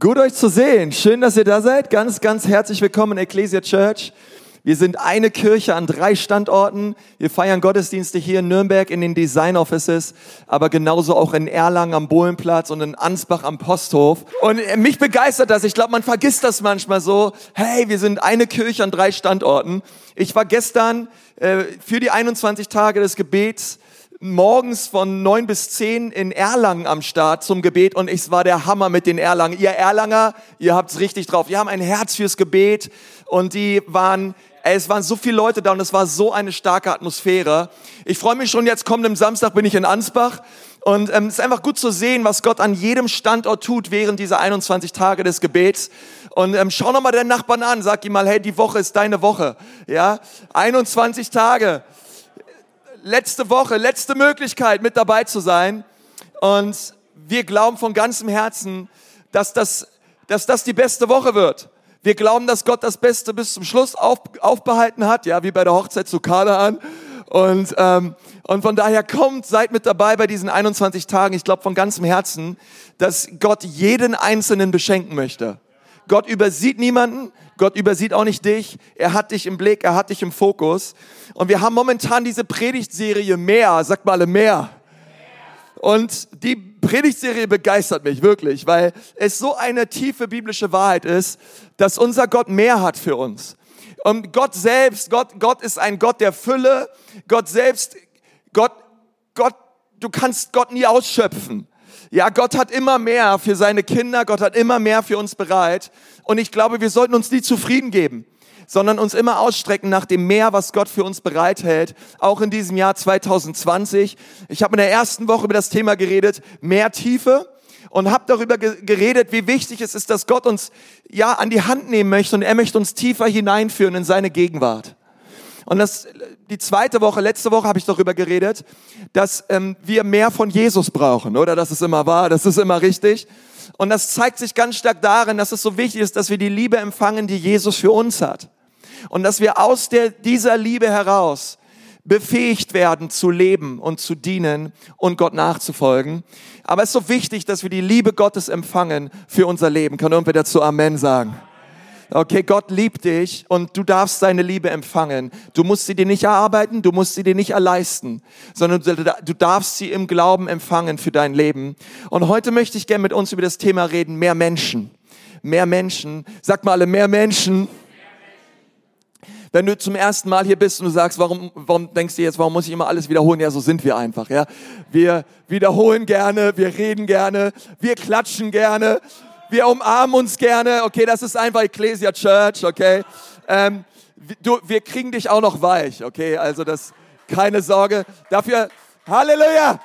Gut euch zu sehen. Schön, dass ihr da seid. Ganz, ganz herzlich willkommen in Ecclesia Church. Wir sind eine Kirche an drei Standorten. Wir feiern Gottesdienste hier in Nürnberg in den Design Offices, aber genauso auch in Erlangen am Bohlenplatz und in Ansbach am Posthof. Und mich begeistert das. Ich glaube, man vergisst das manchmal so. Hey, wir sind eine Kirche an drei Standorten. Ich war gestern äh, für die 21 Tage des Gebets morgens von neun bis zehn in Erlangen am Start zum Gebet und es war der Hammer mit den Erlangen. Ihr Erlanger, ihr habt's richtig drauf. Wir haben ein Herz fürs Gebet und die waren es waren so viele Leute da und es war so eine starke Atmosphäre. Ich freue mich schon, jetzt kommenden Samstag bin ich in Ansbach und ähm, es ist einfach gut zu sehen, was Gott an jedem Standort tut während dieser 21 Tage des Gebets. Und ähm, schau noch mal deinen Nachbarn an, sag ihm mal, hey, die Woche ist deine Woche. Ja, 21 Tage letzte Woche, letzte Möglichkeit mit dabei zu sein. Und wir glauben von ganzem Herzen, dass das, dass das die beste Woche wird. Wir glauben, dass Gott das Beste bis zum Schluss auf, aufbehalten hat, ja, wie bei der Hochzeit zu Kanaan. Und, ähm, und von daher kommt, seid mit dabei bei diesen 21 Tagen. Ich glaube von ganzem Herzen, dass Gott jeden Einzelnen beschenken möchte. Gott übersieht niemanden, Gott übersieht auch nicht dich. Er hat dich im Blick, er hat dich im Fokus. Und wir haben momentan diese Predigtserie mehr, sagt mal alle mehr. Und die Predigtserie begeistert mich wirklich, weil es so eine tiefe biblische Wahrheit ist, dass unser Gott mehr hat für uns. Und Gott selbst, Gott, Gott ist ein Gott der Fülle. Gott selbst, Gott, Gott, du kannst Gott nie ausschöpfen. Ja, Gott hat immer mehr für seine Kinder, Gott hat immer mehr für uns bereit. Und ich glaube, wir sollten uns nie zufrieden geben, sondern uns immer ausstrecken nach dem Meer, was Gott für uns bereithält, auch in diesem Jahr 2020. Ich habe in der ersten Woche über das Thema geredet, mehr Tiefe und habe darüber geredet, wie wichtig es ist, dass Gott uns ja an die Hand nehmen möchte und er möchte uns tiefer hineinführen in seine Gegenwart. Und das, die zweite Woche, letzte Woche habe ich darüber geredet, dass ähm, wir mehr von Jesus brauchen, oder? Das ist immer wahr, das ist immer richtig. Und das zeigt sich ganz stark darin, dass es so wichtig ist, dass wir die Liebe empfangen, die Jesus für uns hat. Und dass wir aus der, dieser Liebe heraus befähigt werden zu leben und zu dienen und Gott nachzufolgen. Aber es ist so wichtig, dass wir die Liebe Gottes empfangen für unser Leben. Kann irgendwer dazu Amen sagen? Okay, Gott liebt dich und du darfst seine Liebe empfangen. Du musst sie dir nicht erarbeiten, du musst sie dir nicht erleisten, sondern du darfst sie im Glauben empfangen für dein Leben. Und heute möchte ich gerne mit uns über das Thema reden, mehr Menschen. Mehr Menschen. Sag mal alle, mehr Menschen. Wenn du zum ersten Mal hier bist und du sagst, warum, warum denkst du jetzt, warum muss ich immer alles wiederholen? Ja, so sind wir einfach, ja. Wir wiederholen gerne, wir reden gerne, wir klatschen gerne, wir umarmen uns gerne. Okay, das ist einfach Ecclesia Church, okay. Ähm, du, wir kriegen dich auch noch weich, okay. Also das, keine Sorge. Dafür, Halleluja.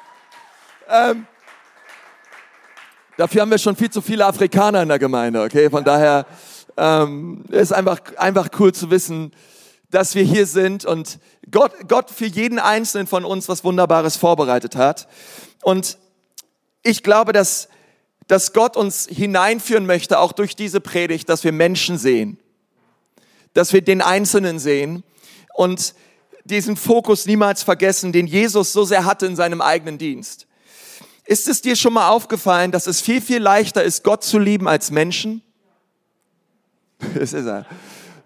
Ähm, dafür haben wir schon viel zu viele Afrikaner in der Gemeinde, okay. Von daher ähm, ist einfach einfach cool zu wissen, dass wir hier sind und Gott, Gott für jeden einzelnen von uns was Wunderbares vorbereitet hat. Und ich glaube, dass dass Gott uns hineinführen möchte, auch durch diese Predigt, dass wir Menschen sehen, dass wir den Einzelnen sehen und diesen Fokus niemals vergessen, den Jesus so sehr hatte in seinem eigenen Dienst. Ist es dir schon mal aufgefallen, dass es viel, viel leichter ist, Gott zu lieben als Menschen? Es ist ja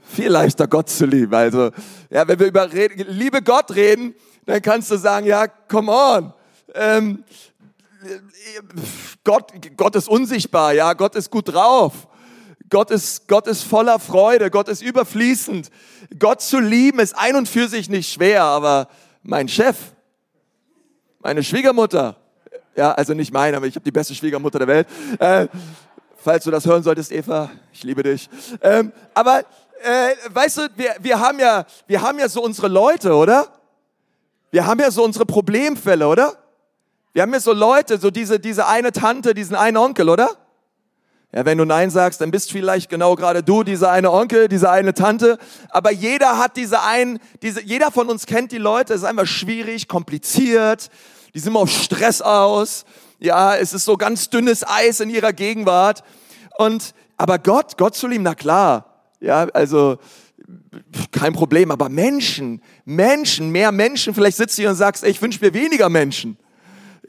viel leichter, Gott zu lieben. Also, ja, wenn wir über Liebe Gott reden, dann kannst du sagen, ja, come on. Ähm, Gott, Gott ist unsichtbar, ja, Gott ist gut drauf. Gott ist, Gott ist voller Freude, Gott ist überfließend. Gott zu lieben ist ein und für sich nicht schwer, aber mein Chef, meine Schwiegermutter, ja, also nicht meine, aber ich habe die beste Schwiegermutter der Welt. Äh, falls du das hören solltest, Eva, ich liebe dich. Ähm, aber äh, weißt du, wir, wir, haben ja, wir haben ja so unsere Leute, oder? Wir haben ja so unsere Problemfälle, oder? Wir haben hier so Leute, so diese, diese eine Tante, diesen einen Onkel, oder? Ja, wenn du Nein sagst, dann bist vielleicht genau gerade du, dieser eine Onkel, diese eine Tante. Aber jeder hat diese einen, diese, jeder von uns kennt die Leute. Es ist einfach schwierig, kompliziert. Die sind immer auf Stress aus. Ja, es ist so ganz dünnes Eis in ihrer Gegenwart. Und, aber Gott, Gott zu lieben, na klar. Ja, also, kein Problem. Aber Menschen, Menschen, mehr Menschen. Vielleicht sitzt du hier und sagst, ey, ich wünsche mir weniger Menschen.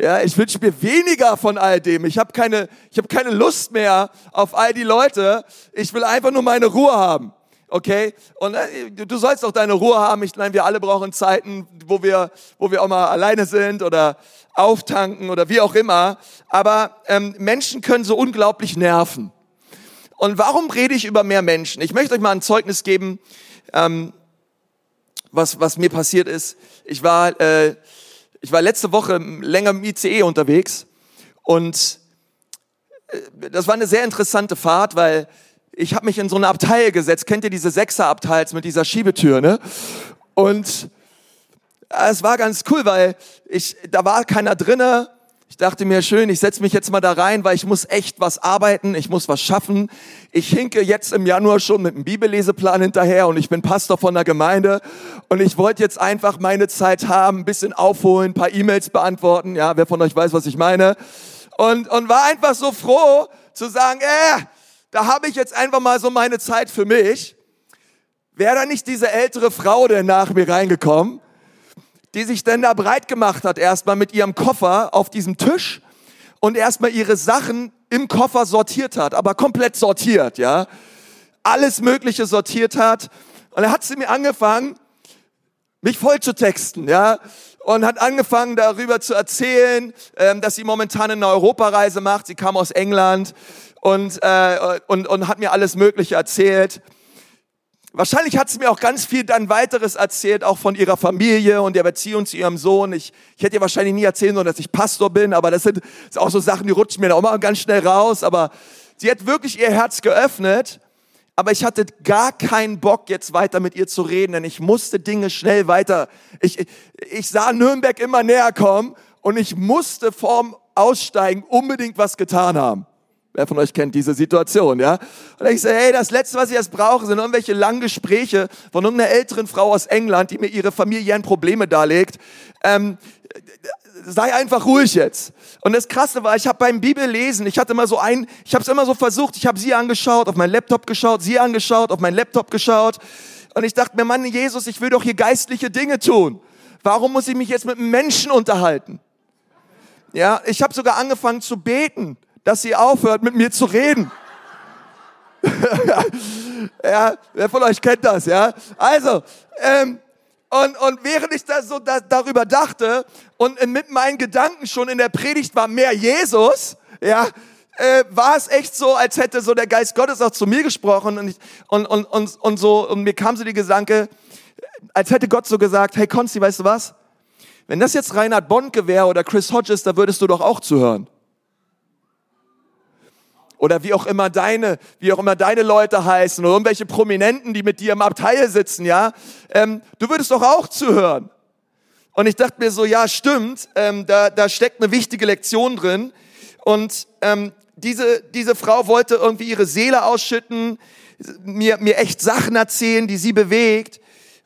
Ja, ich wünsche mir weniger von all dem. Ich habe keine, ich habe keine Lust mehr auf all die Leute. Ich will einfach nur meine Ruhe haben. Okay? Und äh, du sollst auch deine Ruhe haben. Ich meine, wir alle brauchen Zeiten, wo wir, wo wir auch mal alleine sind oder auftanken oder wie auch immer. Aber ähm, Menschen können so unglaublich nerven. Und warum rede ich über mehr Menschen? Ich möchte euch mal ein Zeugnis geben, ähm, was, was mir passiert ist. Ich war äh, ich war letzte Woche länger im ICE unterwegs und äh, das war eine sehr interessante Fahrt, weil ich habe mich in so eine Abteil gesetzt. Kennt ihr diese Sechserabteils mit dieser Schiebetür, ne? Und äh, es war ganz cool, weil ich da war keiner drinne ich dachte mir, schön, ich setze mich jetzt mal da rein, weil ich muss echt was arbeiten, ich muss was schaffen. Ich hinke jetzt im Januar schon mit einem Bibelleseplan hinterher und ich bin Pastor von der Gemeinde und ich wollte jetzt einfach meine Zeit haben, ein bisschen aufholen, ein paar E-Mails beantworten. Ja, wer von euch weiß, was ich meine? Und, und war einfach so froh zu sagen, äh, da habe ich jetzt einfach mal so meine Zeit für mich. Wäre da nicht diese ältere Frau denn nach mir reingekommen? Die sich denn da breit gemacht hat, erstmal mit ihrem Koffer auf diesem Tisch und erstmal ihre Sachen im Koffer sortiert hat, aber komplett sortiert, ja. Alles Mögliche sortiert hat. Und dann hat sie mir angefangen, mich voll zu texten, ja. Und hat angefangen darüber zu erzählen, ähm, dass sie momentan eine Europareise macht. Sie kam aus England und, äh, und, und hat mir alles Mögliche erzählt. Wahrscheinlich hat sie mir auch ganz viel dann weiteres erzählt, auch von ihrer Familie und der Beziehung zu ihrem Sohn. Ich, ich hätte ihr wahrscheinlich nie erzählen sollen, dass ich Pastor bin, aber das sind, das auch so Sachen, die rutschen mir da auch mal ganz schnell raus. Aber sie hat wirklich ihr Herz geöffnet, aber ich hatte gar keinen Bock, jetzt weiter mit ihr zu reden, denn ich musste Dinge schnell weiter. Ich, ich sah Nürnberg immer näher kommen und ich musste vorm Aussteigen unbedingt was getan haben. Wer von euch kennt diese Situation, ja? Und ich sage, hey, das Letzte, was ich jetzt brauche, sind irgendwelche langen Gespräche von irgendeiner älteren Frau aus England, die mir ihre familiären Probleme darlegt. Ähm, sei einfach ruhig jetzt. Und das Krasse war, ich habe beim Bibellesen, ich hatte immer so ein, ich habe es immer so versucht, ich habe sie angeschaut, auf meinen Laptop geschaut, sie angeschaut, auf meinen Laptop geschaut. Und ich dachte mir, Mann, Jesus, ich will doch hier geistliche Dinge tun. Warum muss ich mich jetzt mit Menschen unterhalten? Ja, ich habe sogar angefangen zu beten dass sie aufhört, mit mir zu reden. ja, wer von euch kennt das, ja? Also, ähm, und, und während ich da so da, darüber dachte und mit meinen Gedanken schon in der Predigt war mehr Jesus, ja, äh, war es echt so, als hätte so der Geist Gottes auch zu mir gesprochen und, ich, und, und, und, und so, und mir kam so die Gedanke, als hätte Gott so gesagt, hey Konsti, weißt du was? Wenn das jetzt Reinhard Bonke wäre oder Chris Hodges, da würdest du doch auch zuhören oder wie auch immer deine, wie auch immer deine Leute heißen oder irgendwelche Prominenten, die mit dir im Abteil sitzen, ja, ähm, du würdest doch auch zuhören. Und ich dachte mir so, ja, stimmt, ähm, da, da steckt eine wichtige Lektion drin. Und ähm, diese, diese Frau wollte irgendwie ihre Seele ausschütten, mir, mir echt Sachen erzählen, die sie bewegt.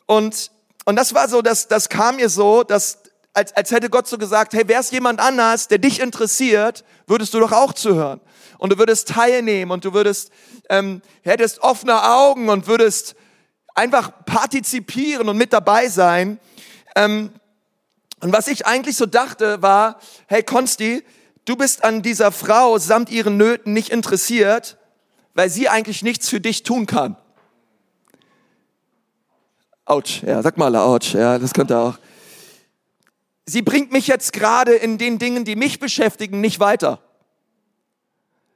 Und, und das war so, das, das kam mir so, dass, als, als hätte Gott so gesagt, hey, wär's jemand anders, der dich interessiert, würdest du doch auch zuhören und du würdest teilnehmen und du würdest, ähm, hättest offene Augen und würdest einfach partizipieren und mit dabei sein. Ähm, und was ich eigentlich so dachte war, hey Konsti, du bist an dieser Frau samt ihren Nöten nicht interessiert, weil sie eigentlich nichts für dich tun kann. Autsch, ja, sag mal, Autsch, ja, das könnte auch. Sie bringt mich jetzt gerade in den Dingen, die mich beschäftigen, nicht weiter.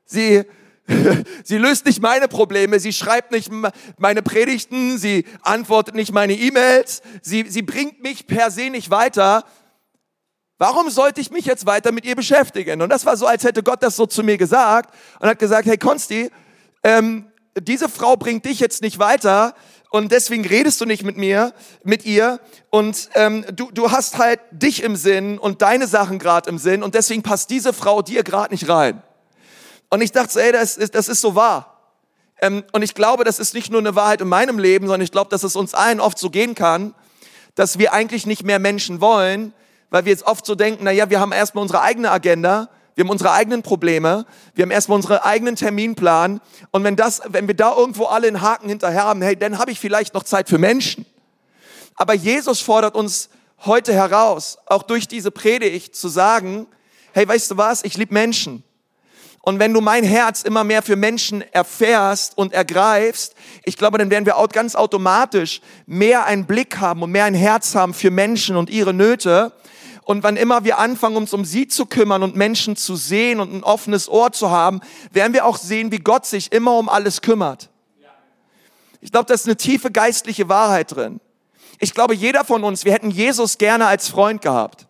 Sie, sie löst nicht meine Probleme, sie schreibt nicht meine Predigten, sie antwortet nicht meine E-Mails, sie, sie bringt mich per se nicht weiter. Warum sollte ich mich jetzt weiter mit ihr beschäftigen? Und das war so, als hätte Gott das so zu mir gesagt und hat gesagt, hey Konsti, ähm, diese Frau bringt dich jetzt nicht weiter und deswegen redest du nicht mit mir, mit ihr und ähm, du, du hast halt dich im Sinn und deine Sachen gerade im Sinn und deswegen passt diese Frau dir gerade nicht rein. Und ich dachte so, ey, das ist, das ist so wahr. Ähm, und ich glaube, das ist nicht nur eine Wahrheit in meinem Leben, sondern ich glaube, dass es uns allen oft so gehen kann, dass wir eigentlich nicht mehr Menschen wollen, weil wir jetzt oft so denken, na ja, wir haben erstmal unsere eigene Agenda, wir haben unsere eigenen Probleme, wir haben erstmal unseren eigenen Terminplan und wenn das, wenn wir da irgendwo alle einen Haken hinterher haben, hey, dann habe ich vielleicht noch Zeit für Menschen. Aber Jesus fordert uns heute heraus, auch durch diese Predigt zu sagen, hey, weißt du was, ich liebe Menschen. Und wenn du mein Herz immer mehr für Menschen erfährst und ergreifst, ich glaube, dann werden wir auch ganz automatisch mehr einen Blick haben und mehr ein Herz haben für Menschen und ihre Nöte. Und wann immer wir anfangen, uns um sie zu kümmern und Menschen zu sehen und ein offenes Ohr zu haben, werden wir auch sehen, wie Gott sich immer um alles kümmert. Ich glaube, da ist eine tiefe geistliche Wahrheit drin. Ich glaube, jeder von uns, wir hätten Jesus gerne als Freund gehabt.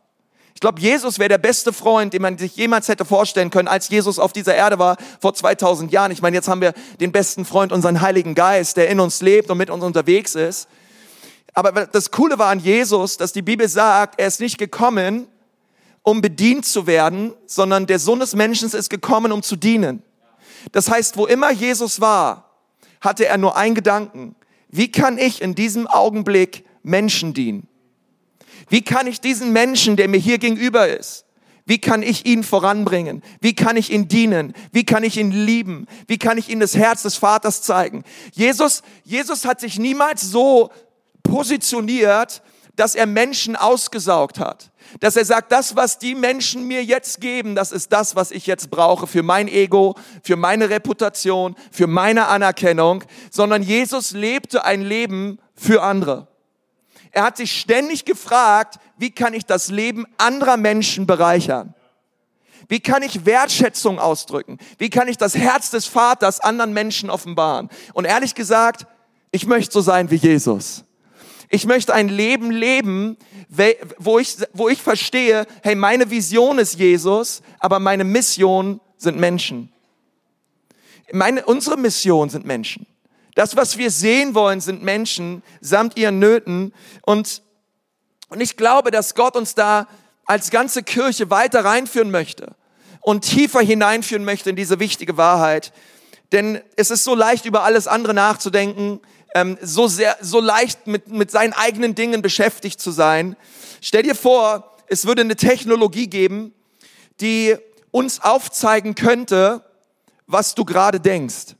Ich glaube, Jesus wäre der beste Freund, den man sich jemals hätte vorstellen können, als Jesus auf dieser Erde war vor 2000 Jahren. Ich meine, jetzt haben wir den besten Freund, unseren Heiligen Geist, der in uns lebt und mit uns unterwegs ist. Aber das Coole war an Jesus, dass die Bibel sagt, er ist nicht gekommen, um bedient zu werden, sondern der Sohn des Menschen ist gekommen, um zu dienen. Das heißt, wo immer Jesus war, hatte er nur einen Gedanken. Wie kann ich in diesem Augenblick Menschen dienen? Wie kann ich diesen Menschen, der mir hier gegenüber ist, wie kann ich ihn voranbringen? Wie kann ich ihn dienen? Wie kann ich ihn lieben? Wie kann ich ihm das Herz des Vaters zeigen? Jesus, Jesus hat sich niemals so positioniert, dass er Menschen ausgesaugt hat. Dass er sagt, das, was die Menschen mir jetzt geben, das ist das, was ich jetzt brauche für mein Ego, für meine Reputation, für meine Anerkennung, sondern Jesus lebte ein Leben für andere. Er hat sich ständig gefragt, wie kann ich das Leben anderer Menschen bereichern? Wie kann ich Wertschätzung ausdrücken? Wie kann ich das Herz des Vaters anderen Menschen offenbaren? Und ehrlich gesagt, ich möchte so sein wie Jesus. Ich möchte ein Leben leben, wo ich, wo ich verstehe, hey, meine Vision ist Jesus, aber meine Mission sind Menschen. Meine, unsere Mission sind Menschen. Das, was wir sehen wollen, sind Menschen samt ihren Nöten. Und, und ich glaube, dass Gott uns da als ganze Kirche weiter reinführen möchte und tiefer hineinführen möchte in diese wichtige Wahrheit. Denn es ist so leicht, über alles andere nachzudenken ähm, so sehr, so leicht mit, mit seinen eigenen Dingen beschäftigt zu sein. Stell dir vor, es würde eine Technologie geben, die uns aufzeigen könnte, was du gerade denkst.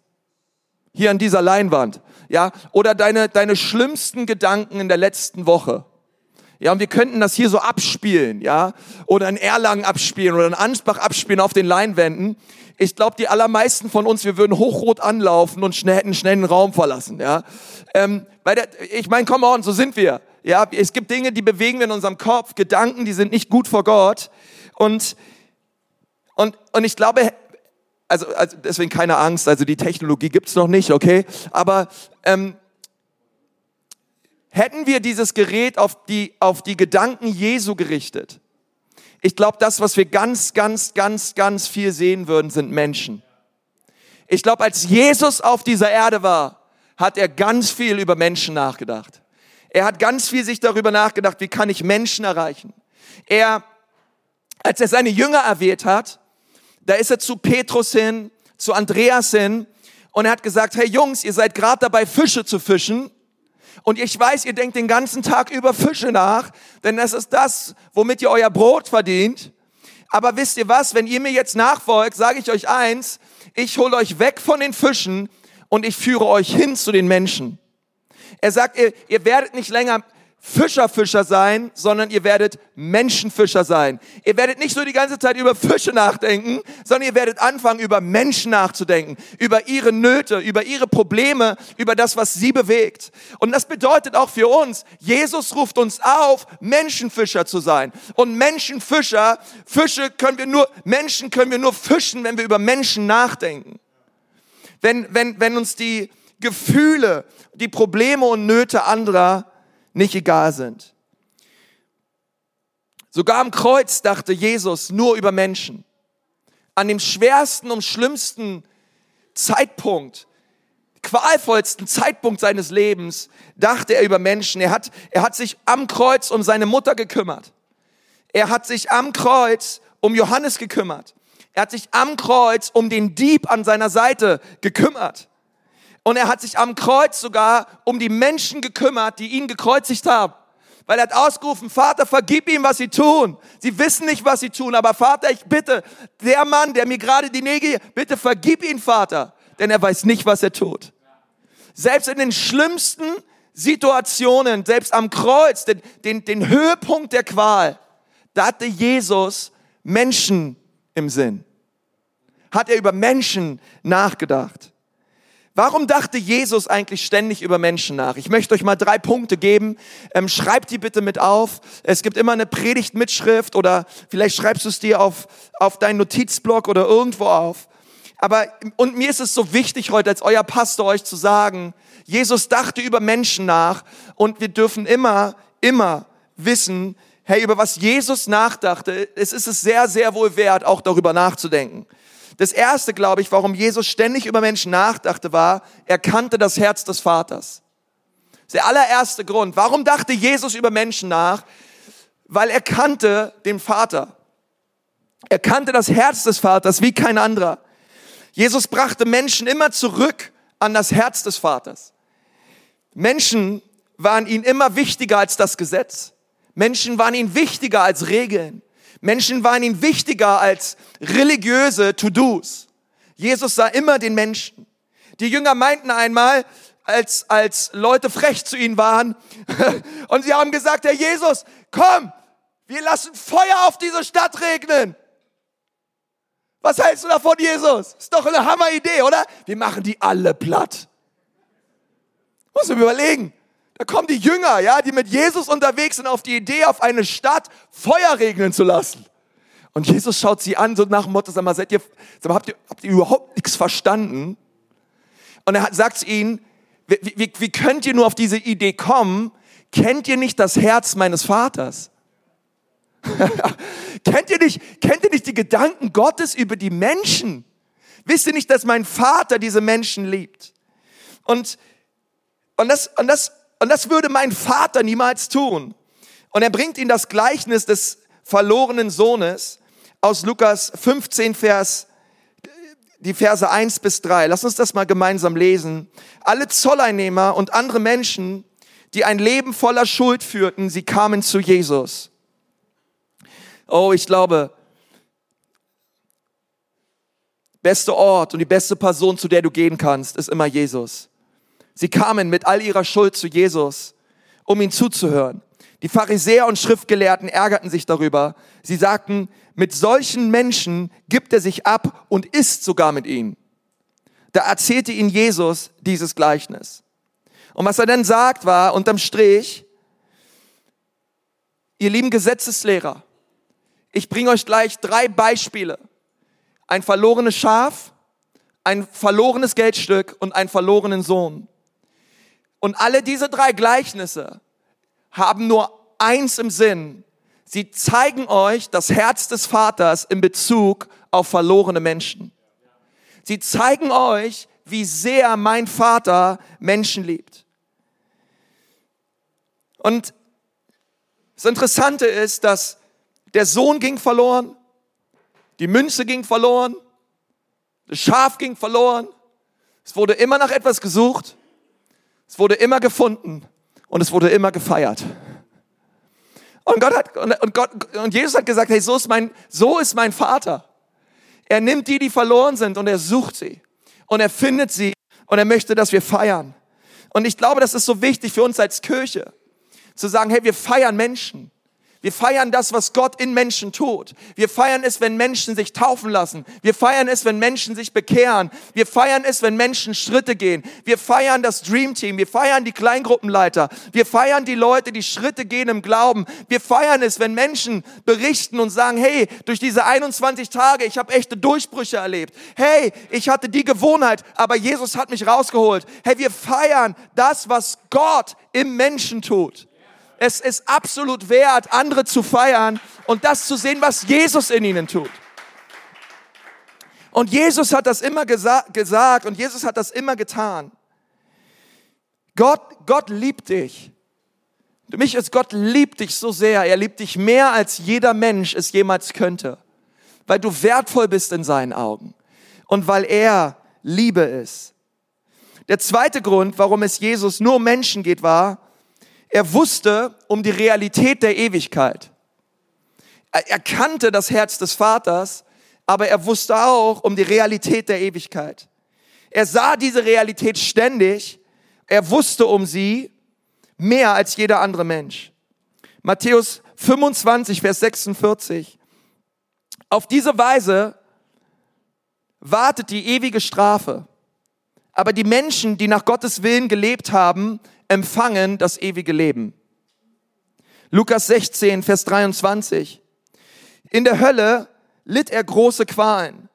Hier an dieser Leinwand. Ja, oder deine, deine schlimmsten Gedanken in der letzten Woche. Ja, und wir könnten das hier so abspielen, ja, oder in Erlangen abspielen oder in Ansbach abspielen auf den Leinwänden. Ich glaube, die allermeisten von uns, wir würden hochrot anlaufen und schnell, hätten schnell den Raum verlassen. Ja? Ähm, weil der, ich meine, come on, so sind wir. Ja, es gibt Dinge, die bewegen wir in unserem Kopf, Gedanken, die sind nicht gut vor Gott. Und, und, und ich glaube, also, also deswegen keine Angst, also die Technologie gibt's noch nicht, okay? Aber ähm, hätten wir dieses Gerät auf die, auf die Gedanken Jesu gerichtet, ich glaube, das, was wir ganz, ganz, ganz, ganz viel sehen würden, sind Menschen. Ich glaube, als Jesus auf dieser Erde war, hat er ganz viel über Menschen nachgedacht. Er hat ganz viel sich darüber nachgedacht, wie kann ich Menschen erreichen. Er, als er seine Jünger erwählt hat, da ist er zu Petrus hin, zu Andreas hin und er hat gesagt, hey Jungs, ihr seid gerade dabei, Fische zu fischen. Und ich weiß, ihr denkt den ganzen Tag über Fische nach, denn das ist das, womit ihr euer Brot verdient. Aber wisst ihr was, wenn ihr mir jetzt nachfolgt, sage ich euch eins, ich hole euch weg von den Fischen und ich führe euch hin zu den Menschen. Er sagt, ihr, ihr werdet nicht länger Fischerfischer sein, sondern ihr werdet Menschenfischer sein. Ihr werdet nicht so die ganze Zeit über Fische nachdenken, sondern ihr werdet anfangen, über Menschen nachzudenken, über ihre Nöte, über ihre Probleme, über das, was sie bewegt. Und das bedeutet auch für uns, Jesus ruft uns auf, Menschenfischer zu sein. Und Menschenfischer, Fische können wir nur, Menschen können wir nur fischen, wenn wir über Menschen nachdenken. Wenn, wenn, wenn uns die Gefühle, die Probleme und Nöte anderer nicht egal sind. Sogar am Kreuz dachte Jesus nur über Menschen. An dem schwersten und schlimmsten Zeitpunkt, qualvollsten Zeitpunkt seines Lebens, dachte er über Menschen. Er hat, er hat sich am Kreuz um seine Mutter gekümmert. Er hat sich am Kreuz um Johannes gekümmert. Er hat sich am Kreuz um den Dieb an seiner Seite gekümmert. Und er hat sich am Kreuz sogar um die Menschen gekümmert, die ihn gekreuzigt haben. Weil er hat ausgerufen, Vater, vergib ihm, was sie tun. Sie wissen nicht, was sie tun, aber Vater, ich bitte, der Mann, der mir gerade die Nägel, bitte vergib ihn, Vater, denn er weiß nicht, was er tut. Selbst in den schlimmsten Situationen, selbst am Kreuz, den, den, den Höhepunkt der Qual, da hatte Jesus Menschen im Sinn? Hat er über Menschen nachgedacht? Warum dachte Jesus eigentlich ständig über Menschen nach? Ich möchte euch mal drei Punkte geben. Ähm, schreibt die bitte mit auf. Es gibt immer eine Predigtmitschrift oder vielleicht schreibst du es dir auf, auf deinen Notizblock oder irgendwo auf. Aber, und mir ist es so wichtig heute als euer Pastor euch zu sagen, Jesus dachte über Menschen nach und wir dürfen immer, immer wissen, hey, über was Jesus nachdachte, es ist es sehr, sehr wohl wert, auch darüber nachzudenken. Das erste, glaube ich, warum Jesus ständig über Menschen nachdachte, war, er kannte das Herz des Vaters. Das ist der allererste Grund. Warum dachte Jesus über Menschen nach? Weil er kannte den Vater. Er kannte das Herz des Vaters wie kein anderer. Jesus brachte Menschen immer zurück an das Herz des Vaters. Menschen waren ihm immer wichtiger als das Gesetz. Menschen waren ihm wichtiger als Regeln. Menschen waren ihm wichtiger als religiöse To-Dos. Jesus sah immer den Menschen. Die Jünger meinten einmal, als, als Leute frech zu ihnen waren, und sie haben gesagt, Herr Jesus, komm, wir lassen Feuer auf diese Stadt regnen. Was hältst du davon, Jesus? Ist doch eine Hammeridee, oder? Wir machen die alle platt. Muss man überlegen. Da kommen die Jünger, ja, die mit Jesus unterwegs sind, auf die Idee, auf eine Stadt Feuer regnen zu lassen. Und Jesus schaut sie an, so nach dem Motto, sag mal, seid ihr, sag mal, habt ihr, habt ihr überhaupt nichts verstanden? Und er sagt zu ihnen, wie, wie, wie könnt ihr nur auf diese Idee kommen? Kennt ihr nicht das Herz meines Vaters? kennt, ihr nicht, kennt ihr nicht die Gedanken Gottes über die Menschen? Wisst ihr nicht, dass mein Vater diese Menschen liebt? Und, und, das, und das und das würde mein Vater niemals tun. Und er bringt ihnen das Gleichnis des verlorenen Sohnes aus Lukas 15, Vers, die Verse 1 bis 3. Lass uns das mal gemeinsam lesen. Alle Zolleinnehmer und andere Menschen, die ein Leben voller Schuld führten, sie kamen zu Jesus. Oh, ich glaube, beste Ort und die beste Person, zu der du gehen kannst, ist immer Jesus. Sie kamen mit all ihrer Schuld zu Jesus, um ihn zuzuhören. Die Pharisäer und Schriftgelehrten ärgerten sich darüber. Sie sagten, mit solchen Menschen gibt er sich ab und isst sogar mit ihnen. Da erzählte ihnen Jesus dieses Gleichnis. Und was er dann sagt war, unterm Strich, ihr lieben Gesetzeslehrer, ich bringe euch gleich drei Beispiele. Ein verlorenes Schaf, ein verlorenes Geldstück und einen verlorenen Sohn. Und alle diese drei Gleichnisse haben nur eins im Sinn. Sie zeigen euch das Herz des Vaters in Bezug auf verlorene Menschen. Sie zeigen euch, wie sehr mein Vater Menschen liebt. Und das Interessante ist, dass der Sohn ging verloren, die Münze ging verloren, das Schaf ging verloren, es wurde immer nach etwas gesucht es wurde immer gefunden und es wurde immer gefeiert. Und Gott hat, und Gott, und Jesus hat gesagt, hey, so ist mein, so ist mein Vater. Er nimmt die, die verloren sind und er sucht sie. Und er findet sie und er möchte, dass wir feiern. Und ich glaube, das ist so wichtig für uns als Kirche, zu sagen, hey, wir feiern Menschen. Wir feiern das, was Gott in Menschen tut. Wir feiern es, wenn Menschen sich taufen lassen. Wir feiern es, wenn Menschen sich bekehren. Wir feiern es, wenn Menschen Schritte gehen. Wir feiern das Dream Team. Wir feiern die Kleingruppenleiter. Wir feiern die Leute, die Schritte gehen im Glauben. Wir feiern es, wenn Menschen berichten und sagen, hey, durch diese 21 Tage, ich habe echte Durchbrüche erlebt. Hey, ich hatte die Gewohnheit, aber Jesus hat mich rausgeholt. Hey, wir feiern das, was Gott im Menschen tut. Es ist absolut wert, andere zu feiern und das zu sehen, was Jesus in ihnen tut. Und Jesus hat das immer gesa gesagt und Jesus hat das immer getan. Gott, Gott liebt dich. Für mich ist Gott liebt dich so sehr. Er liebt dich mehr als jeder Mensch es jemals könnte. Weil du wertvoll bist in seinen Augen. Und weil er Liebe ist. Der zweite Grund, warum es Jesus nur um Menschen geht, war, er wusste um die Realität der Ewigkeit. Er kannte das Herz des Vaters, aber er wusste auch um die Realität der Ewigkeit. Er sah diese Realität ständig, er wusste um sie mehr als jeder andere Mensch. Matthäus 25, Vers 46. Auf diese Weise wartet die ewige Strafe. Aber die Menschen, die nach Gottes Willen gelebt haben, empfangen das ewige Leben. Lukas 16, Vers 23. In der Hölle litt er große Qualen.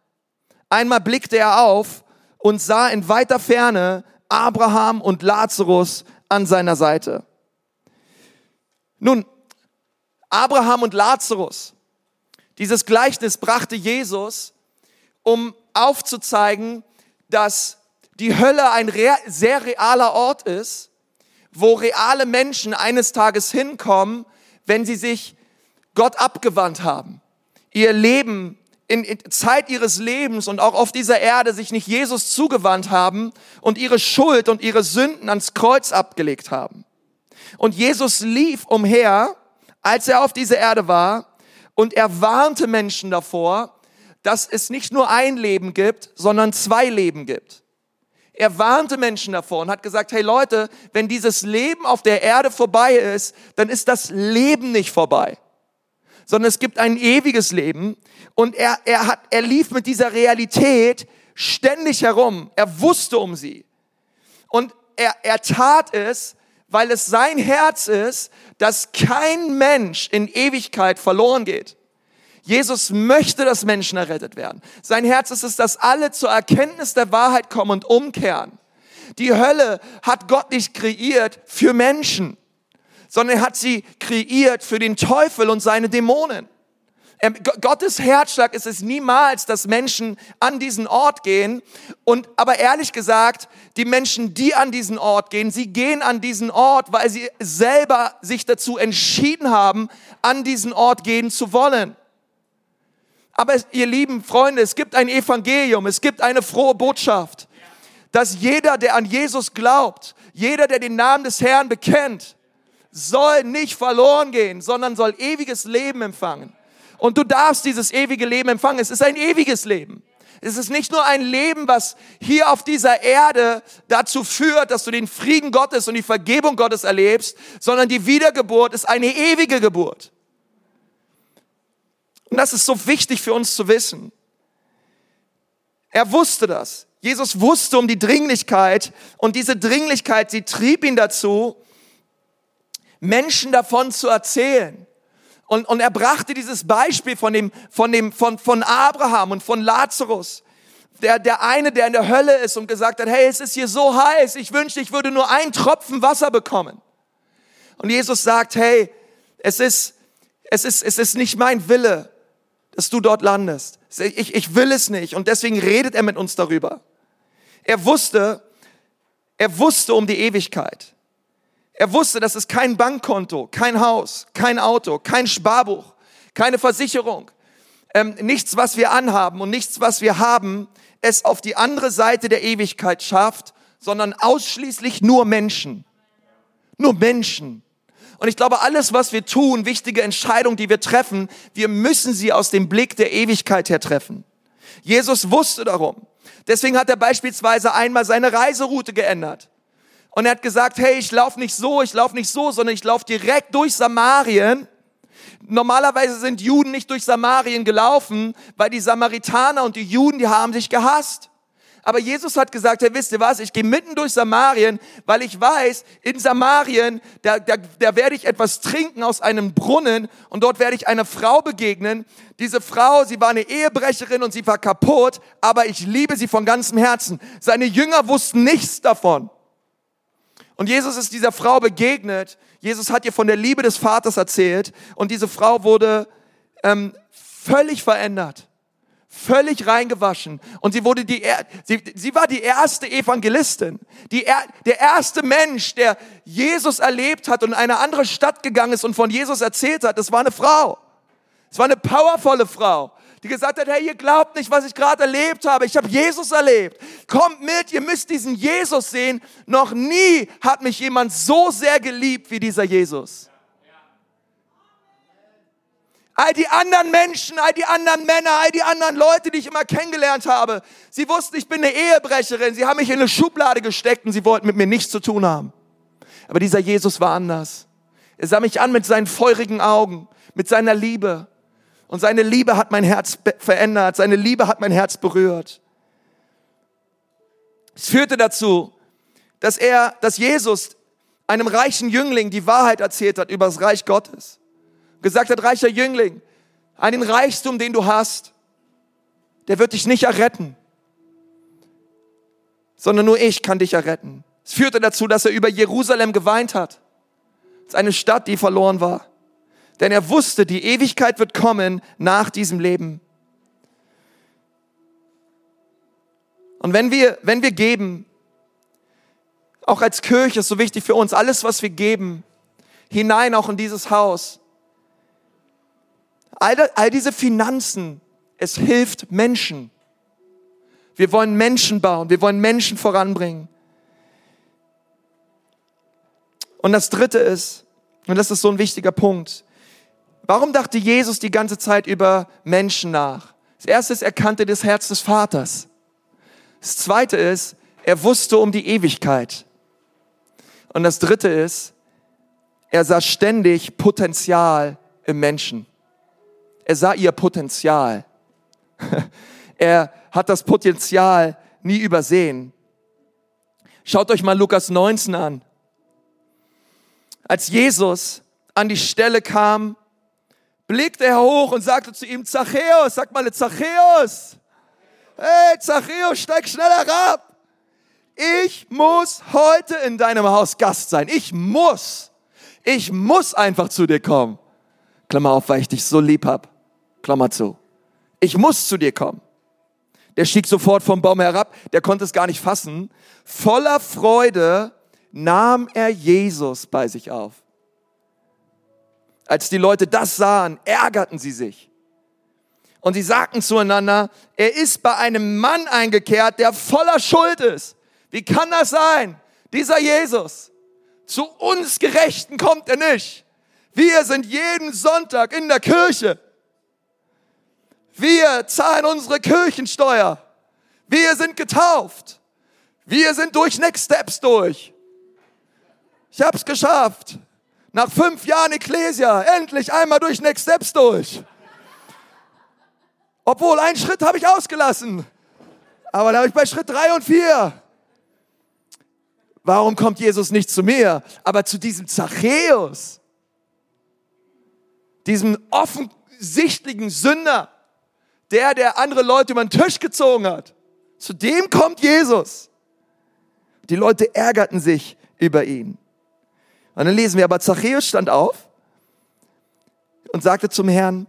Einmal blickte er auf und sah in weiter Ferne Abraham und Lazarus an seiner Seite. Nun, Abraham und Lazarus, dieses Gleichnis brachte Jesus, um aufzuzeigen, dass die Hölle ein sehr realer Ort ist, wo reale Menschen eines Tages hinkommen, wenn sie sich Gott abgewandt haben, ihr Leben in, Zeit ihres Lebens und auch auf dieser Erde sich nicht Jesus zugewandt haben und ihre Schuld und ihre Sünden ans Kreuz abgelegt haben. Und Jesus lief umher, als er auf dieser Erde war, und er warnte Menschen davor, dass es nicht nur ein Leben gibt, sondern zwei Leben gibt. Er warnte Menschen davor und hat gesagt, hey Leute, wenn dieses Leben auf der Erde vorbei ist, dann ist das Leben nicht vorbei, sondern es gibt ein ewiges Leben. Und er, er, hat, er lief mit dieser Realität ständig herum. Er wusste um sie. Und er, er tat es, weil es sein Herz ist, dass kein Mensch in Ewigkeit verloren geht. Jesus möchte, dass Menschen errettet werden. Sein Herz ist es, dass alle zur Erkenntnis der Wahrheit kommen und umkehren. Die Hölle hat Gott nicht kreiert für Menschen, sondern er hat sie kreiert für den Teufel und seine Dämonen. Gottes Herzschlag ist es niemals, dass Menschen an diesen Ort gehen. Und aber ehrlich gesagt, die Menschen, die an diesen Ort gehen, sie gehen an diesen Ort, weil sie selber sich dazu entschieden haben, an diesen Ort gehen zu wollen. Aber ihr lieben Freunde, es gibt ein Evangelium, es gibt eine frohe Botschaft, dass jeder, der an Jesus glaubt, jeder, der den Namen des Herrn bekennt, soll nicht verloren gehen, sondern soll ewiges Leben empfangen. Und du darfst dieses ewige Leben empfangen. Es ist ein ewiges Leben. Es ist nicht nur ein Leben, was hier auf dieser Erde dazu führt, dass du den Frieden Gottes und die Vergebung Gottes erlebst, sondern die Wiedergeburt ist eine ewige Geburt. Und das ist so wichtig für uns zu wissen. Er wusste das. Jesus wusste um die Dringlichkeit und diese Dringlichkeit, sie trieb ihn dazu, Menschen davon zu erzählen. Und, und er brachte dieses Beispiel von, dem, von, dem, von, von Abraham und von Lazarus. Der, der eine, der in der Hölle ist und gesagt hat, hey, es ist hier so heiß, ich wünschte, ich würde nur einen Tropfen Wasser bekommen. Und Jesus sagt, hey, es ist, es ist, es ist nicht mein Wille, dass du dort landest. Ich, ich will es nicht. Und deswegen redet er mit uns darüber. Er wusste, er wusste um die Ewigkeit. Er wusste, dass es kein Bankkonto, kein Haus, kein Auto, kein Sparbuch, keine Versicherung, ähm, nichts, was wir anhaben und nichts, was wir haben, es auf die andere Seite der Ewigkeit schafft, sondern ausschließlich nur Menschen. Nur Menschen. Und ich glaube, alles, was wir tun, wichtige Entscheidungen, die wir treffen, wir müssen sie aus dem Blick der Ewigkeit her treffen. Jesus wusste darum. Deswegen hat er beispielsweise einmal seine Reiseroute geändert. Und er hat gesagt, hey, ich laufe nicht so, ich laufe nicht so, sondern ich laufe direkt durch Samarien. Normalerweise sind Juden nicht durch Samarien gelaufen, weil die Samaritaner und die Juden, die haben sich gehasst. Aber Jesus hat gesagt, hey, wisst ihr was, ich gehe mitten durch Samarien, weil ich weiß, in Samarien, da, da, da werde ich etwas trinken aus einem Brunnen und dort werde ich eine Frau begegnen. Diese Frau, sie war eine Ehebrecherin und sie war kaputt, aber ich liebe sie von ganzem Herzen. Seine Jünger wussten nichts davon. Und Jesus ist dieser Frau begegnet. Jesus hat ihr von der Liebe des Vaters erzählt und diese Frau wurde ähm, völlig verändert völlig reingewaschen. Und sie wurde die, sie, sie war die erste Evangelistin. Die, der erste Mensch, der Jesus erlebt hat und in eine andere Stadt gegangen ist und von Jesus erzählt hat, das war eine Frau. Es war eine powervolle Frau, die gesagt hat, hey, ihr glaubt nicht, was ich gerade erlebt habe. Ich habe Jesus erlebt. Kommt mit, ihr müsst diesen Jesus sehen. Noch nie hat mich jemand so sehr geliebt wie dieser Jesus. All die anderen Menschen, all die anderen Männer, all die anderen Leute, die ich immer kennengelernt habe, sie wussten, ich bin eine Ehebrecherin. Sie haben mich in eine Schublade gesteckt und sie wollten mit mir nichts zu tun haben. Aber dieser Jesus war anders. Er sah mich an mit seinen feurigen Augen, mit seiner Liebe. Und seine Liebe hat mein Herz verändert, seine Liebe hat mein Herz berührt. Es führte dazu, dass er, dass Jesus einem reichen Jüngling die Wahrheit erzählt hat über das Reich Gottes. Gesagt hat, reicher Jüngling, einen Reichtum, den du hast, der wird dich nicht erretten, sondern nur ich kann dich erretten. Es führte dazu, dass er über Jerusalem geweint hat. Es ist eine Stadt, die verloren war. Denn er wusste, die Ewigkeit wird kommen nach diesem Leben. Und wenn wir, wenn wir geben, auch als Kirche ist so wichtig für uns, alles, was wir geben, hinein auch in dieses Haus, all, all diese Finanzen, es hilft Menschen. Wir wollen Menschen bauen, wir wollen Menschen voranbringen. Und das Dritte ist, und das ist so ein wichtiger Punkt, warum dachte Jesus die ganze Zeit über Menschen nach? Das Erste ist, er kannte das Herz des Vaters. Das Zweite ist, er wusste um die Ewigkeit. Und das Dritte ist, er sah ständig Potenzial im Menschen. Er sah ihr Potenzial. er hat das Potenzial nie übersehen. Schaut euch mal Lukas 19 an. Als Jesus an die Stelle kam, blickte er hoch und sagte zu ihm, Zachäus, sag mal, Zachäus, hey, Zachäus, steig schneller herab. Ich muss heute in deinem Haus Gast sein. Ich muss. Ich muss einfach zu dir kommen. Klammer auf, weil ich dich so lieb hab. Klammer zu. Ich muss zu dir kommen. Der stieg sofort vom Baum herab, der konnte es gar nicht fassen. Voller Freude nahm er Jesus bei sich auf. Als die Leute das sahen, ärgerten sie sich. Und sie sagten zueinander, er ist bei einem Mann eingekehrt, der voller Schuld ist. Wie kann das sein? Dieser Jesus. Zu uns Gerechten kommt er nicht. Wir sind jeden Sonntag in der Kirche. Wir zahlen unsere Kirchensteuer. Wir sind getauft. Wir sind durch Next Steps durch. Ich hab's geschafft. Nach fünf Jahren Ecclesia, endlich einmal durch Next Steps durch. Obwohl, einen Schritt habe ich ausgelassen. Aber da habe ich bei Schritt drei und vier. Warum kommt Jesus nicht zu mir, aber zu diesem Zachäus? Diesem offensichtlichen Sünder, der, der andere Leute über den Tisch gezogen hat. Zu dem kommt Jesus. Die Leute ärgerten sich über ihn. Und dann lesen wir, aber Zachäus stand auf und sagte zum Herrn,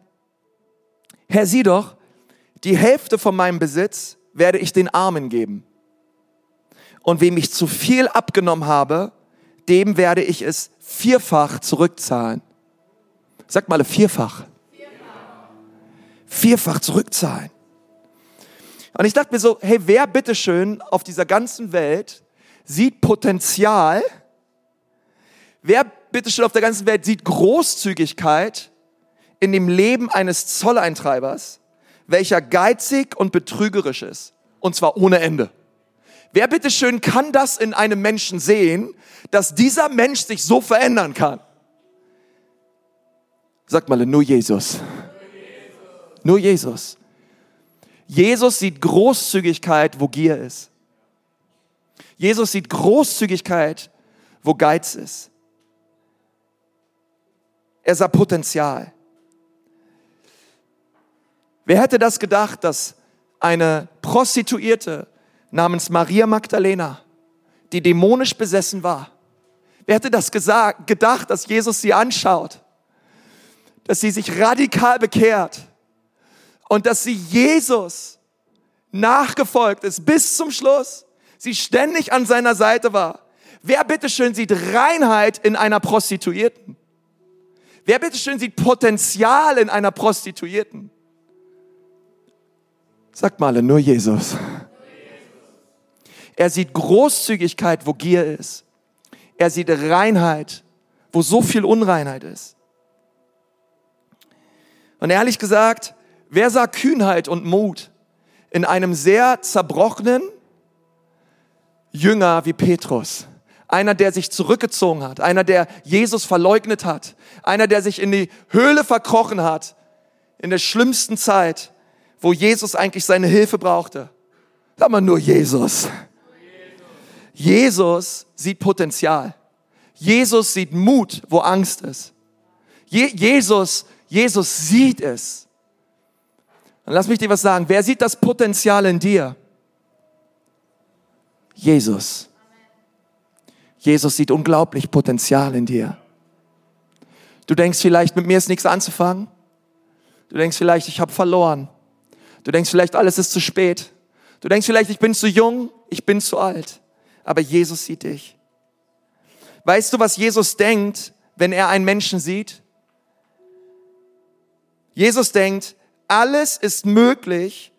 Herr, sieh doch, die Hälfte von meinem Besitz werde ich den Armen geben. Und wem ich zu viel abgenommen habe, dem werde ich es vierfach zurückzahlen. Sag mal. Vierfach, vierfach zurückzahlen. Und ich dachte mir so, hey, wer bitteschön auf dieser ganzen Welt sieht Potenzial, wer bitteschön auf der ganzen Welt sieht Großzügigkeit in dem Leben eines Zolleintreibers, welcher geizig und betrügerisch ist. Und zwar ohne Ende. Wer bitteschön kann das in einem Menschen sehen, dass dieser Mensch sich so verändern kann? Sag mal, nur Jesus. Nur Jesus. Jesus sieht Großzügigkeit, wo Gier ist. Jesus sieht Großzügigkeit, wo Geiz ist. Er sah Potenzial. Wer hätte das gedacht, dass eine Prostituierte namens Maria Magdalena, die dämonisch besessen war, wer hätte das gesagt, gedacht, dass Jesus sie anschaut, dass sie sich radikal bekehrt und dass sie Jesus nachgefolgt ist bis zum Schluss, sie ständig an seiner Seite war. Wer bitteschön sieht Reinheit in einer Prostituierten? Wer bitteschön sieht Potenzial in einer Prostituierten? Sagt mal, nur Jesus. Er sieht Großzügigkeit, wo Gier ist. Er sieht Reinheit, wo so viel Unreinheit ist. Und ehrlich gesagt, wer sah Kühnheit und Mut in einem sehr zerbrochenen Jünger wie Petrus? Einer, der sich zurückgezogen hat, einer, der Jesus verleugnet hat, einer, der sich in die Höhle verkrochen hat, in der schlimmsten Zeit, wo Jesus eigentlich seine Hilfe brauchte. Sag mal nur Jesus. Jesus sieht Potenzial. Jesus sieht Mut, wo Angst ist. Je Jesus, Jesus sieht es. Und lass mich dir was sagen. Wer sieht das Potenzial in dir? Jesus. Jesus sieht unglaublich Potenzial in dir. Du denkst vielleicht, mit mir ist nichts anzufangen. Du denkst vielleicht, ich habe verloren. Du denkst vielleicht, alles ist zu spät. Du denkst vielleicht, ich bin zu jung, ich bin zu alt. Aber Jesus sieht dich. Weißt du, was Jesus denkt, wenn er einen Menschen sieht? Jesus denkt, alles ist möglich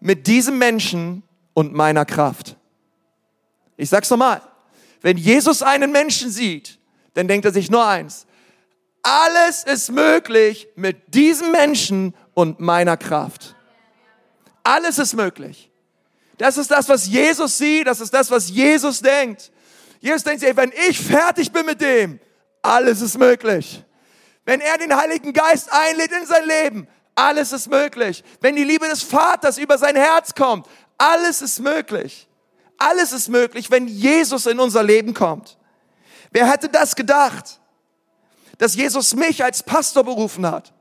mit diesem Menschen und meiner Kraft. Ich sag's nochmal. Wenn Jesus einen Menschen sieht, dann denkt er sich nur eins. Alles ist möglich mit diesem Menschen und meiner Kraft. Alles ist möglich. Das ist das, was Jesus sieht. Das ist das, was Jesus denkt. Jesus denkt sich, wenn ich fertig bin mit dem, alles ist möglich. Wenn er den Heiligen Geist einlädt in sein Leben, alles ist möglich. Wenn die Liebe des Vaters über sein Herz kommt, alles ist möglich. Alles ist möglich, wenn Jesus in unser Leben kommt. Wer hätte das gedacht, dass Jesus mich als Pastor berufen hat?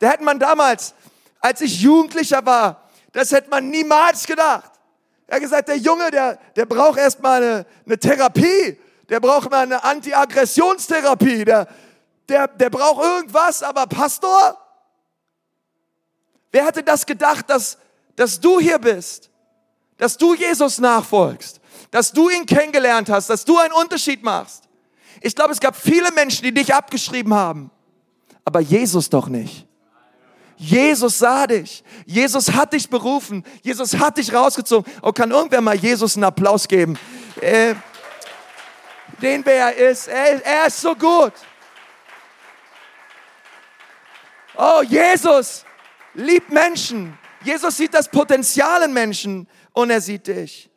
Da hätte man damals, als ich Jugendlicher war, das hätte man niemals gedacht. Er hat gesagt, der Junge, der, der braucht erstmal eine, eine Therapie. Der braucht mal eine Anti-Aggressionstherapie. Der, der, der braucht irgendwas, aber Pastor? Wer hätte das gedacht, dass, dass du hier bist? Dass du Jesus nachfolgst? Dass du ihn kennengelernt hast? Dass du einen Unterschied machst? Ich glaube, es gab viele Menschen, die dich abgeschrieben haben. Aber Jesus doch nicht. Jesus sah dich. Jesus hat dich berufen. Jesus hat dich rausgezogen. Oh, kann irgendwer mal Jesus einen Applaus geben? Äh, den, wer er ist. Er, er ist so gut. Oh, Jesus liebt Menschen. Jesus sieht das Potenzial in Menschen und er sieht dich.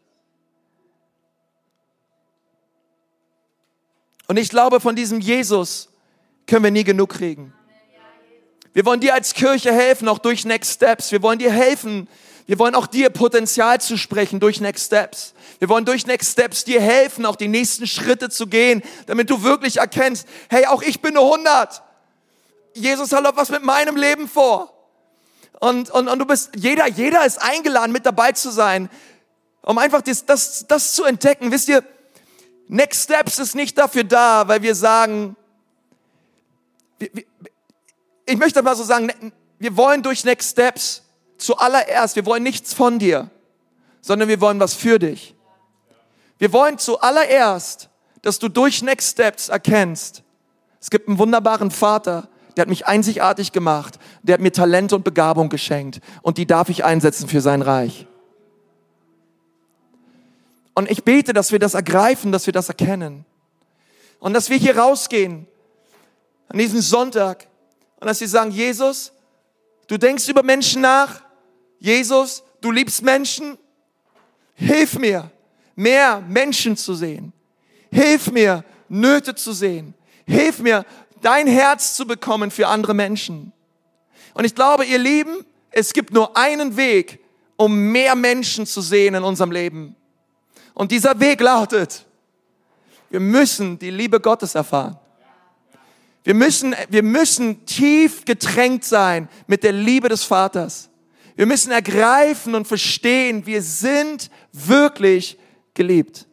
Und ich glaube, von diesem Jesus können wir nie genug kriegen. Wir wollen dir als Kirche helfen, auch durch Next Steps. Wir wollen dir helfen. Wir wollen auch dir Potenzial zu sprechen durch Next Steps. Wir wollen durch Next Steps dir helfen, auch die nächsten Schritte zu gehen, damit du wirklich erkennst, hey, auch ich bin eine 100. Jesus hat was mit meinem Leben vor. Und, und, und du bist, jeder, jeder ist eingeladen, mit dabei zu sein, um einfach das, das, das zu entdecken. Wisst ihr, Next Steps ist nicht dafür da, weil wir sagen, wir, wir, ich möchte mal so sagen, wir wollen durch Next Steps zuallererst, wir wollen nichts von dir, sondern wir wollen was für dich. Wir wollen zuallererst, dass du durch Next Steps erkennst, es gibt einen wunderbaren Vater, der hat mich einzigartig gemacht, der hat mir Talente und Begabung geschenkt und die darf ich einsetzen für sein Reich. Und ich bete, dass wir das ergreifen, dass wir das erkennen. Und dass wir hier rausgehen an diesem Sonntag und dass sie sagen, Jesus, du denkst über Menschen nach. Jesus, du liebst Menschen. Hilf mir, mehr Menschen zu sehen. Hilf mir, Nöte zu sehen. Hilf mir, dein Herz zu bekommen für andere Menschen. Und ich glaube, ihr Lieben, es gibt nur einen Weg, um mehr Menschen zu sehen in unserem Leben. Und dieser Weg lautet, wir müssen die Liebe Gottes erfahren. Wir müssen, wir müssen tief getränkt sein mit der Liebe des Vaters. Wir müssen ergreifen und verstehen, wir sind wirklich geliebt.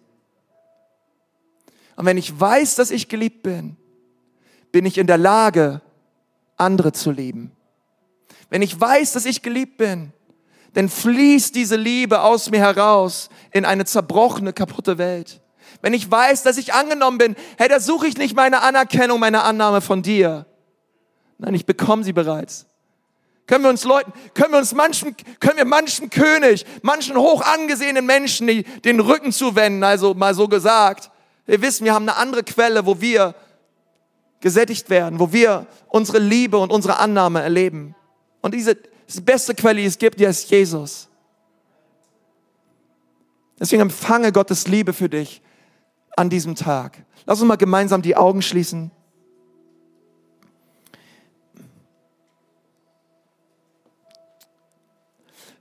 Und wenn ich weiß, dass ich geliebt bin, bin ich in der Lage, andere zu lieben. Wenn ich weiß, dass ich geliebt bin, dann fließt diese Liebe aus mir heraus in eine zerbrochene, kaputte Welt. Wenn ich weiß, dass ich angenommen bin, hey, da suche ich nicht meine Anerkennung, meine Annahme von dir. Nein, ich bekomme sie bereits. Können wir uns Leuten, können wir uns manchen, können wir manchen König, manchen hoch angesehenen Menschen die, den Rücken zuwenden, also mal so gesagt. Wir wissen, wir haben eine andere Quelle, wo wir gesättigt werden, wo wir unsere Liebe und unsere Annahme erleben. Und diese die beste Quelle, die es gibt, die ist Jesus. Deswegen empfange Gottes Liebe für dich an diesem Tag. Lass uns mal gemeinsam die Augen schließen.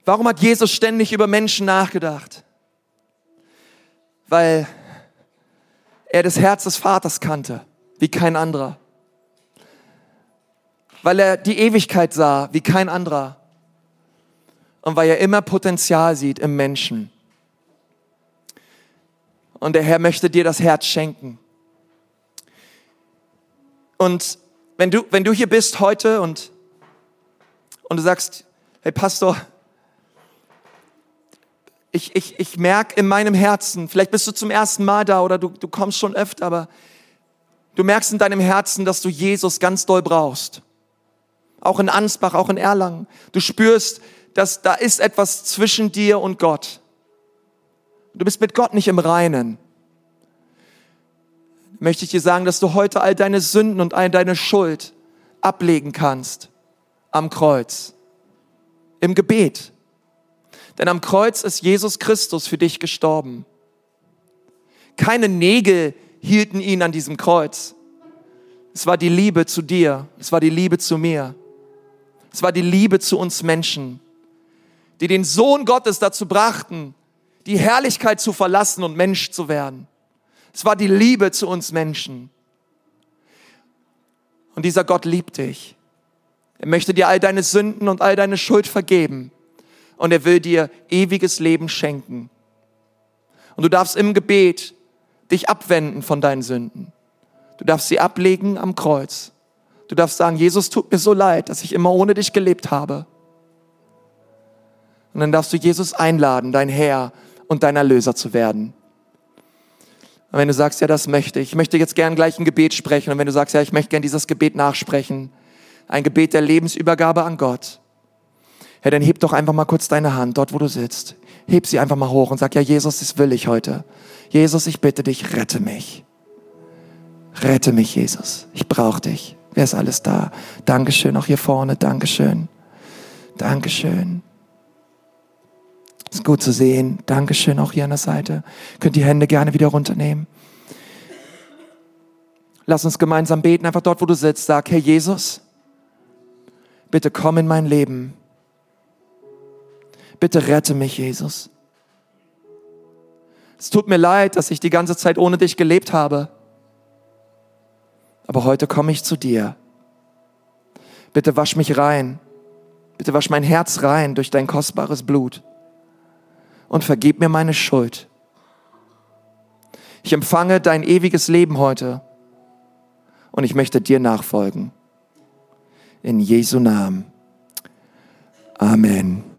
Warum hat Jesus ständig über Menschen nachgedacht? Weil er das Herz des Vaters kannte wie kein anderer. Weil er die Ewigkeit sah, wie kein anderer. Und weil er immer Potenzial sieht im Menschen. Und der Herr möchte dir das Herz schenken. Und wenn du, wenn du hier bist heute und, und du sagst, hey Pastor, ich, ich, ich merke in meinem Herzen, vielleicht bist du zum ersten Mal da oder du, du kommst schon öfter, aber du merkst in deinem Herzen, dass du Jesus ganz doll brauchst. Auch in Ansbach, auch in Erlangen. Du spürst, dass da ist etwas zwischen dir und Gott. Du bist mit Gott nicht im Reinen. Möchte ich dir sagen, dass du heute all deine Sünden und all deine Schuld ablegen kannst am Kreuz. Im Gebet. Denn am Kreuz ist Jesus Christus für dich gestorben. Keine Nägel hielten ihn an diesem Kreuz. Es war die Liebe zu dir. Es war die Liebe zu mir. Es war die Liebe zu uns Menschen, die den Sohn Gottes dazu brachten, die Herrlichkeit zu verlassen und Mensch zu werden. Es war die Liebe zu uns Menschen. Und dieser Gott liebt dich. Er möchte dir all deine Sünden und all deine Schuld vergeben und er will dir ewiges Leben schenken. Und du darfst im Gebet dich abwenden von deinen Sünden. Du darfst sie ablegen am Kreuz. Du darfst sagen, Jesus, tut mir so leid, dass ich immer ohne dich gelebt habe. Und dann darfst du Jesus einladen, dein Herr und dein Erlöser zu werden. Und wenn du sagst, ja, das möchte ich, ich möchte jetzt gern gleich ein Gebet sprechen. Und wenn du sagst, ja, ich möchte gern dieses Gebet nachsprechen, ein Gebet der Lebensübergabe an Gott, Herr, dann heb doch einfach mal kurz deine Hand dort, wo du sitzt. Heb sie einfach mal hoch und sag, ja, Jesus, das will ich heute. Jesus, ich bitte dich, rette mich. Rette mich, Jesus. Ich brauche dich. Wer ist alles da? Dankeschön, auch hier vorne. Dankeschön. Dankeschön. Ist gut zu sehen. Dankeschön, auch hier an der Seite. Könnt die Hände gerne wieder runternehmen. Lass uns gemeinsam beten, einfach dort, wo du sitzt. Sag, Herr Jesus, bitte komm in mein Leben. Bitte rette mich, Jesus. Es tut mir leid, dass ich die ganze Zeit ohne dich gelebt habe. Aber heute komme ich zu dir. Bitte wasch mich rein. Bitte wasch mein Herz rein durch dein kostbares Blut. Und vergib mir meine Schuld. Ich empfange dein ewiges Leben heute. Und ich möchte dir nachfolgen. In Jesu Namen. Amen.